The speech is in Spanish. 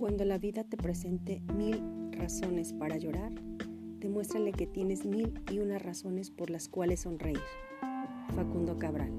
Cuando la vida te presente mil razones para llorar, demuéstrale que tienes mil y unas razones por las cuales sonreír. Facundo Cabral